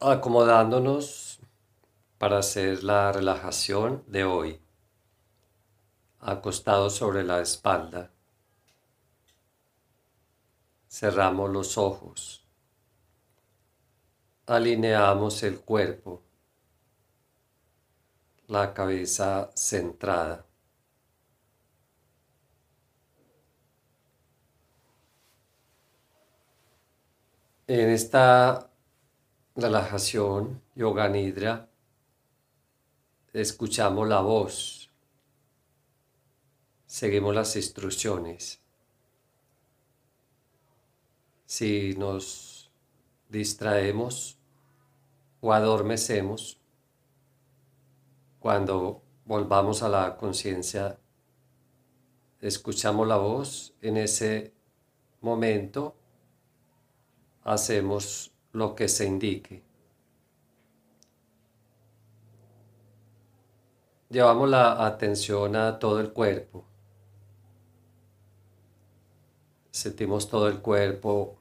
acomodándonos para hacer la relajación de hoy, acostados sobre la espalda. Cerramos los ojos, alineamos el cuerpo, la cabeza centrada. En esta relajación, yoga nidra, escuchamos la voz, seguimos las instrucciones. Si nos distraemos o adormecemos, cuando volvamos a la conciencia, escuchamos la voz, en ese momento hacemos lo que se indique. Llevamos la atención a todo el cuerpo. Sentimos todo el cuerpo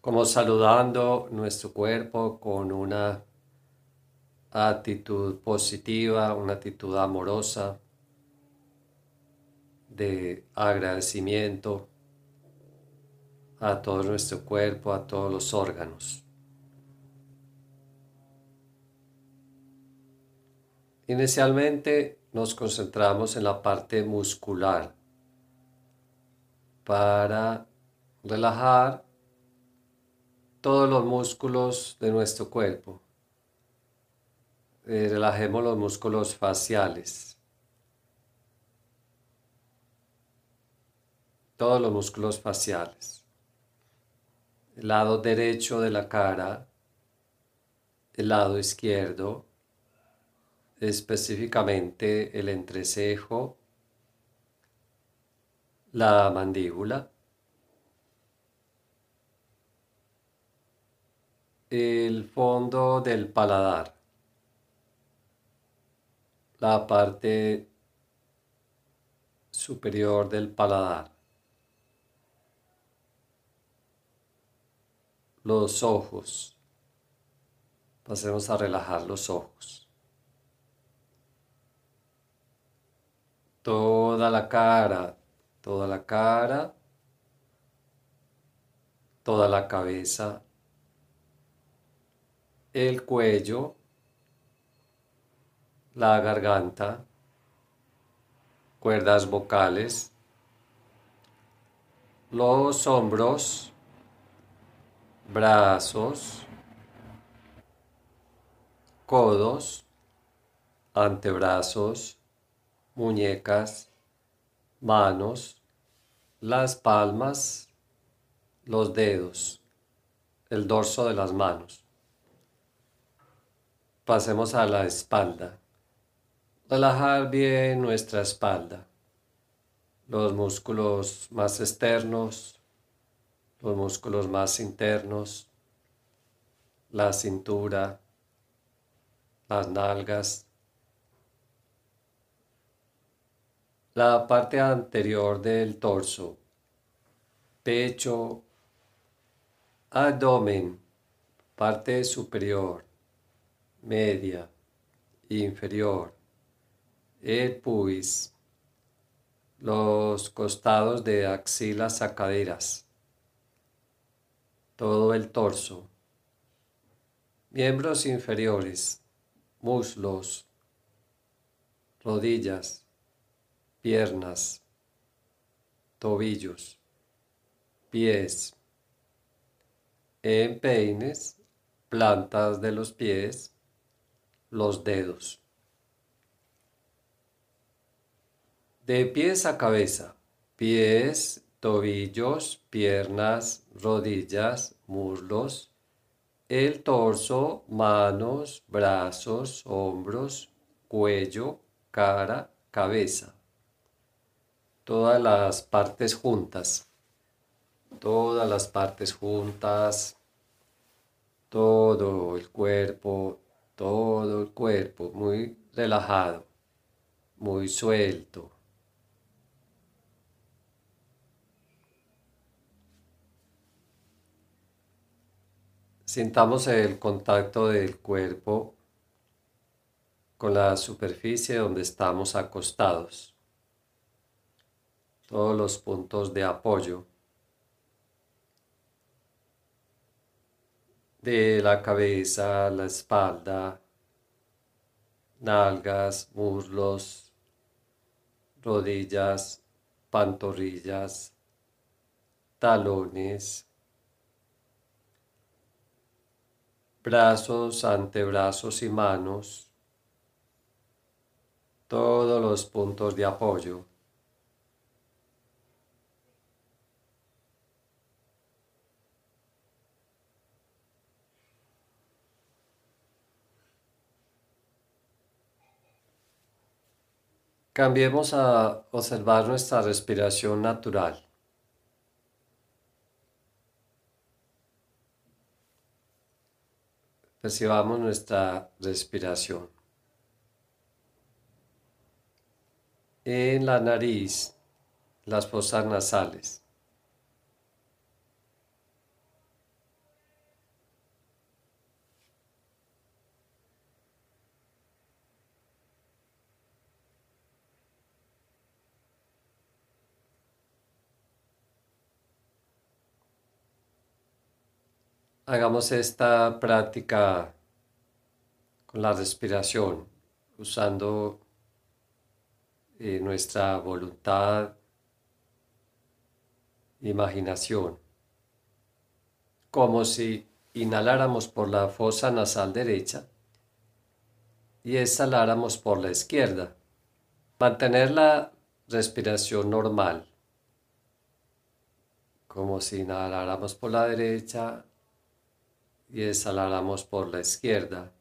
como saludando nuestro cuerpo con una actitud positiva, una actitud amorosa, de agradecimiento a todo nuestro cuerpo, a todos los órganos. Inicialmente nos concentramos en la parte muscular para relajar todos los músculos de nuestro cuerpo. Eh, relajemos los músculos faciales. Todos los músculos faciales el lado derecho de la cara, el lado izquierdo, específicamente el entrecejo, la mandíbula, el fondo del paladar, la parte superior del paladar. Los ojos. Pasemos a relajar los ojos. Toda la cara, toda la cara, toda la cabeza, el cuello, la garganta, cuerdas vocales, los hombros, brazos, codos, antebrazos, muñecas, manos, las palmas, los dedos, el dorso de las manos. Pasemos a la espalda. Relajar bien nuestra espalda, los músculos más externos, los músculos más internos, la cintura, las nalgas, la parte anterior del torso, pecho, abdomen, parte superior, media, inferior, el pubis, los costados de axilas a caderas todo el torso, miembros inferiores, muslos, rodillas, piernas, tobillos, pies, empeines, plantas de los pies, los dedos. De pies a cabeza, pies, tobillos, piernas, rodillas, muslos, el torso, manos, brazos, hombros, cuello, cara, cabeza. Todas las partes juntas. Todas las partes juntas. Todo el cuerpo, todo el cuerpo muy relajado, muy suelto. Sintamos el contacto del cuerpo con la superficie donde estamos acostados. Todos los puntos de apoyo de la cabeza, la espalda, nalgas, muslos, rodillas, pantorrillas, talones, brazos, antebrazos y manos, todos los puntos de apoyo. Cambiemos a observar nuestra respiración natural. Percibamos nuestra respiración. En la nariz, las fosas nasales. Hagamos esta práctica con la respiración, usando eh, nuestra voluntad, imaginación, como si inhaláramos por la fosa nasal derecha y exhaláramos por la izquierda. Mantener la respiración normal, como si inhaláramos por la derecha y exhaláramos por la izquierda.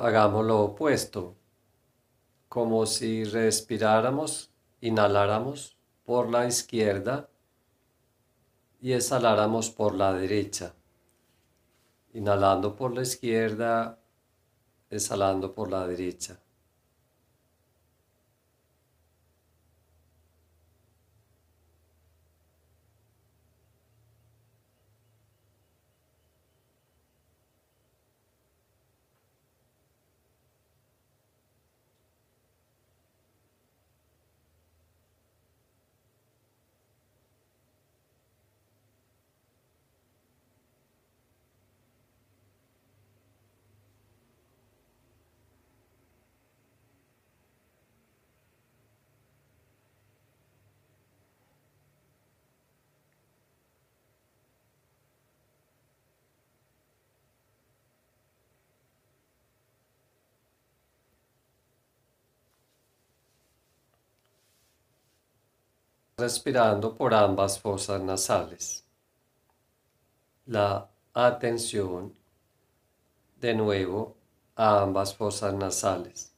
Hagamos lo opuesto, como si respiráramos, inhaláramos por la izquierda y exhaláramos por la derecha. Inhalando por la izquierda, exhalando por la derecha. Respirando por ambas fosas nasales. La atención de nuevo a ambas fosas nasales.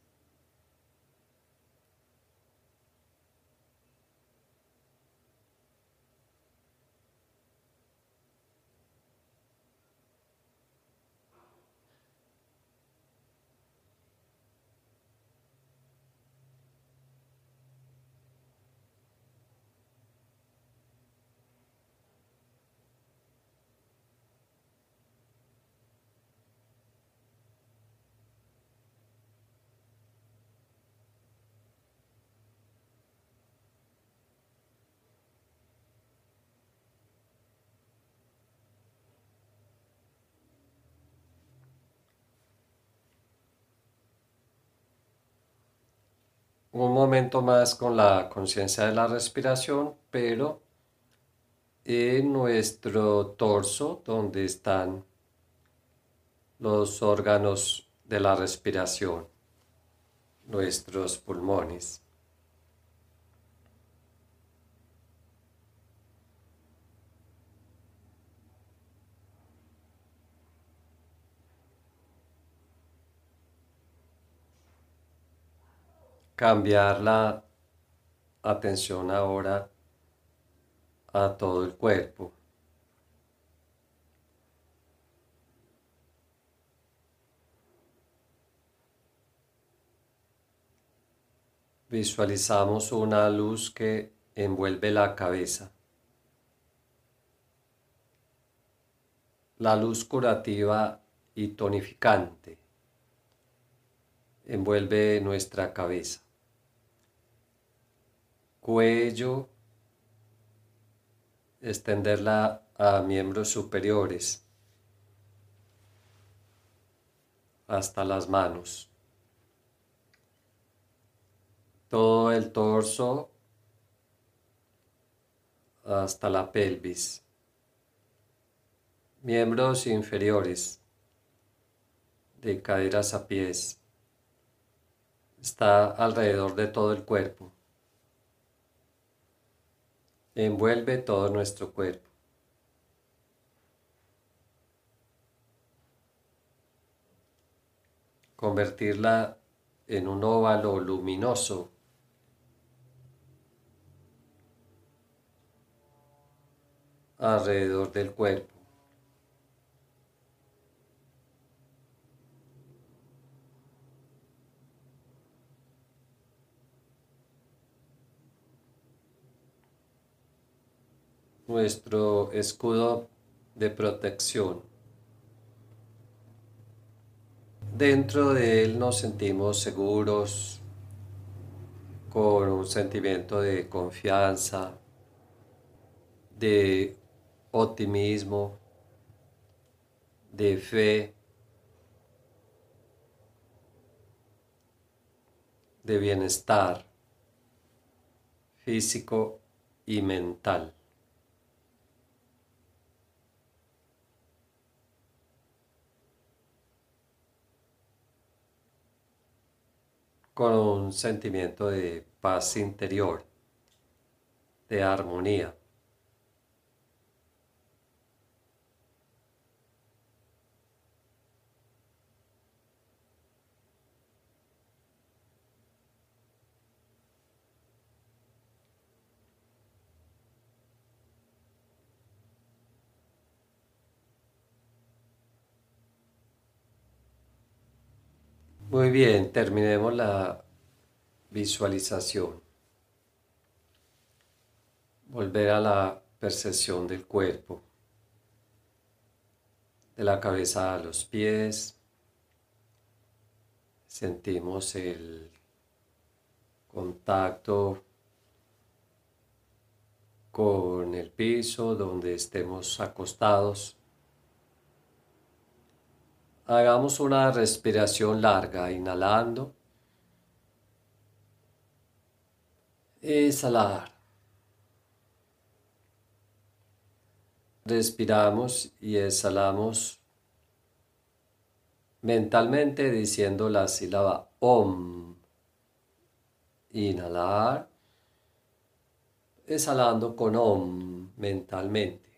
Un momento más con la conciencia de la respiración, pero en nuestro torso donde están los órganos de la respiración, nuestros pulmones. Cambiar la atención ahora a todo el cuerpo. Visualizamos una luz que envuelve la cabeza. La luz curativa y tonificante envuelve nuestra cabeza, cuello, extenderla a miembros superiores hasta las manos. Todo el torso hasta la pelvis. Miembros inferiores de caderas a pies. Está alrededor de todo el cuerpo envuelve todo nuestro cuerpo. Convertirla en un óvalo luminoso alrededor del cuerpo. Nuestro escudo de protección. Dentro de él nos sentimos seguros, con un sentimiento de confianza, de optimismo, de fe, de bienestar físico y mental. Con un sentimiento de paz interior, de armonía. Muy bien, terminemos la visualización. Volver a la percepción del cuerpo, de la cabeza a los pies. Sentimos el contacto con el piso donde estemos acostados. Hagamos una respiración larga, inhalando. Exhalar. Respiramos y exhalamos mentalmente diciendo la sílaba OM. Inhalar. Exhalando con OM mentalmente.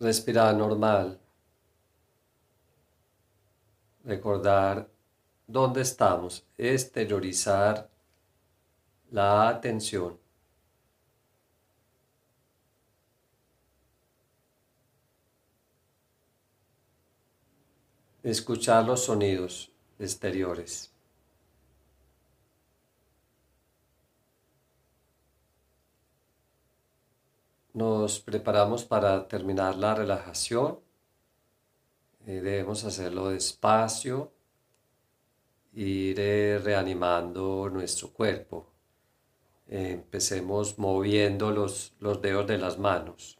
Respirar normal, recordar dónde estamos, exteriorizar la atención. Escuchar los sonidos exteriores. Nos preparamos para terminar la relajación. Eh, debemos hacerlo despacio, ir reanimando nuestro cuerpo. empecemos moviendo los, los dedos de las manos.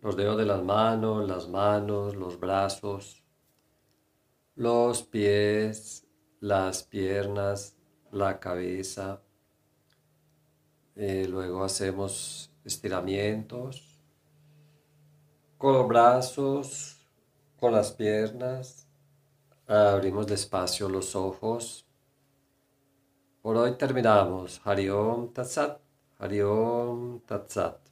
los dedos de las manos, las manos, los brazos, los pies, las piernas, la cabeza. Eh, luego hacemos estiramientos con los brazos, con las piernas. Abrimos despacio los ojos. Por hoy terminamos. Hariom Tatsat. Hariom Tatsat.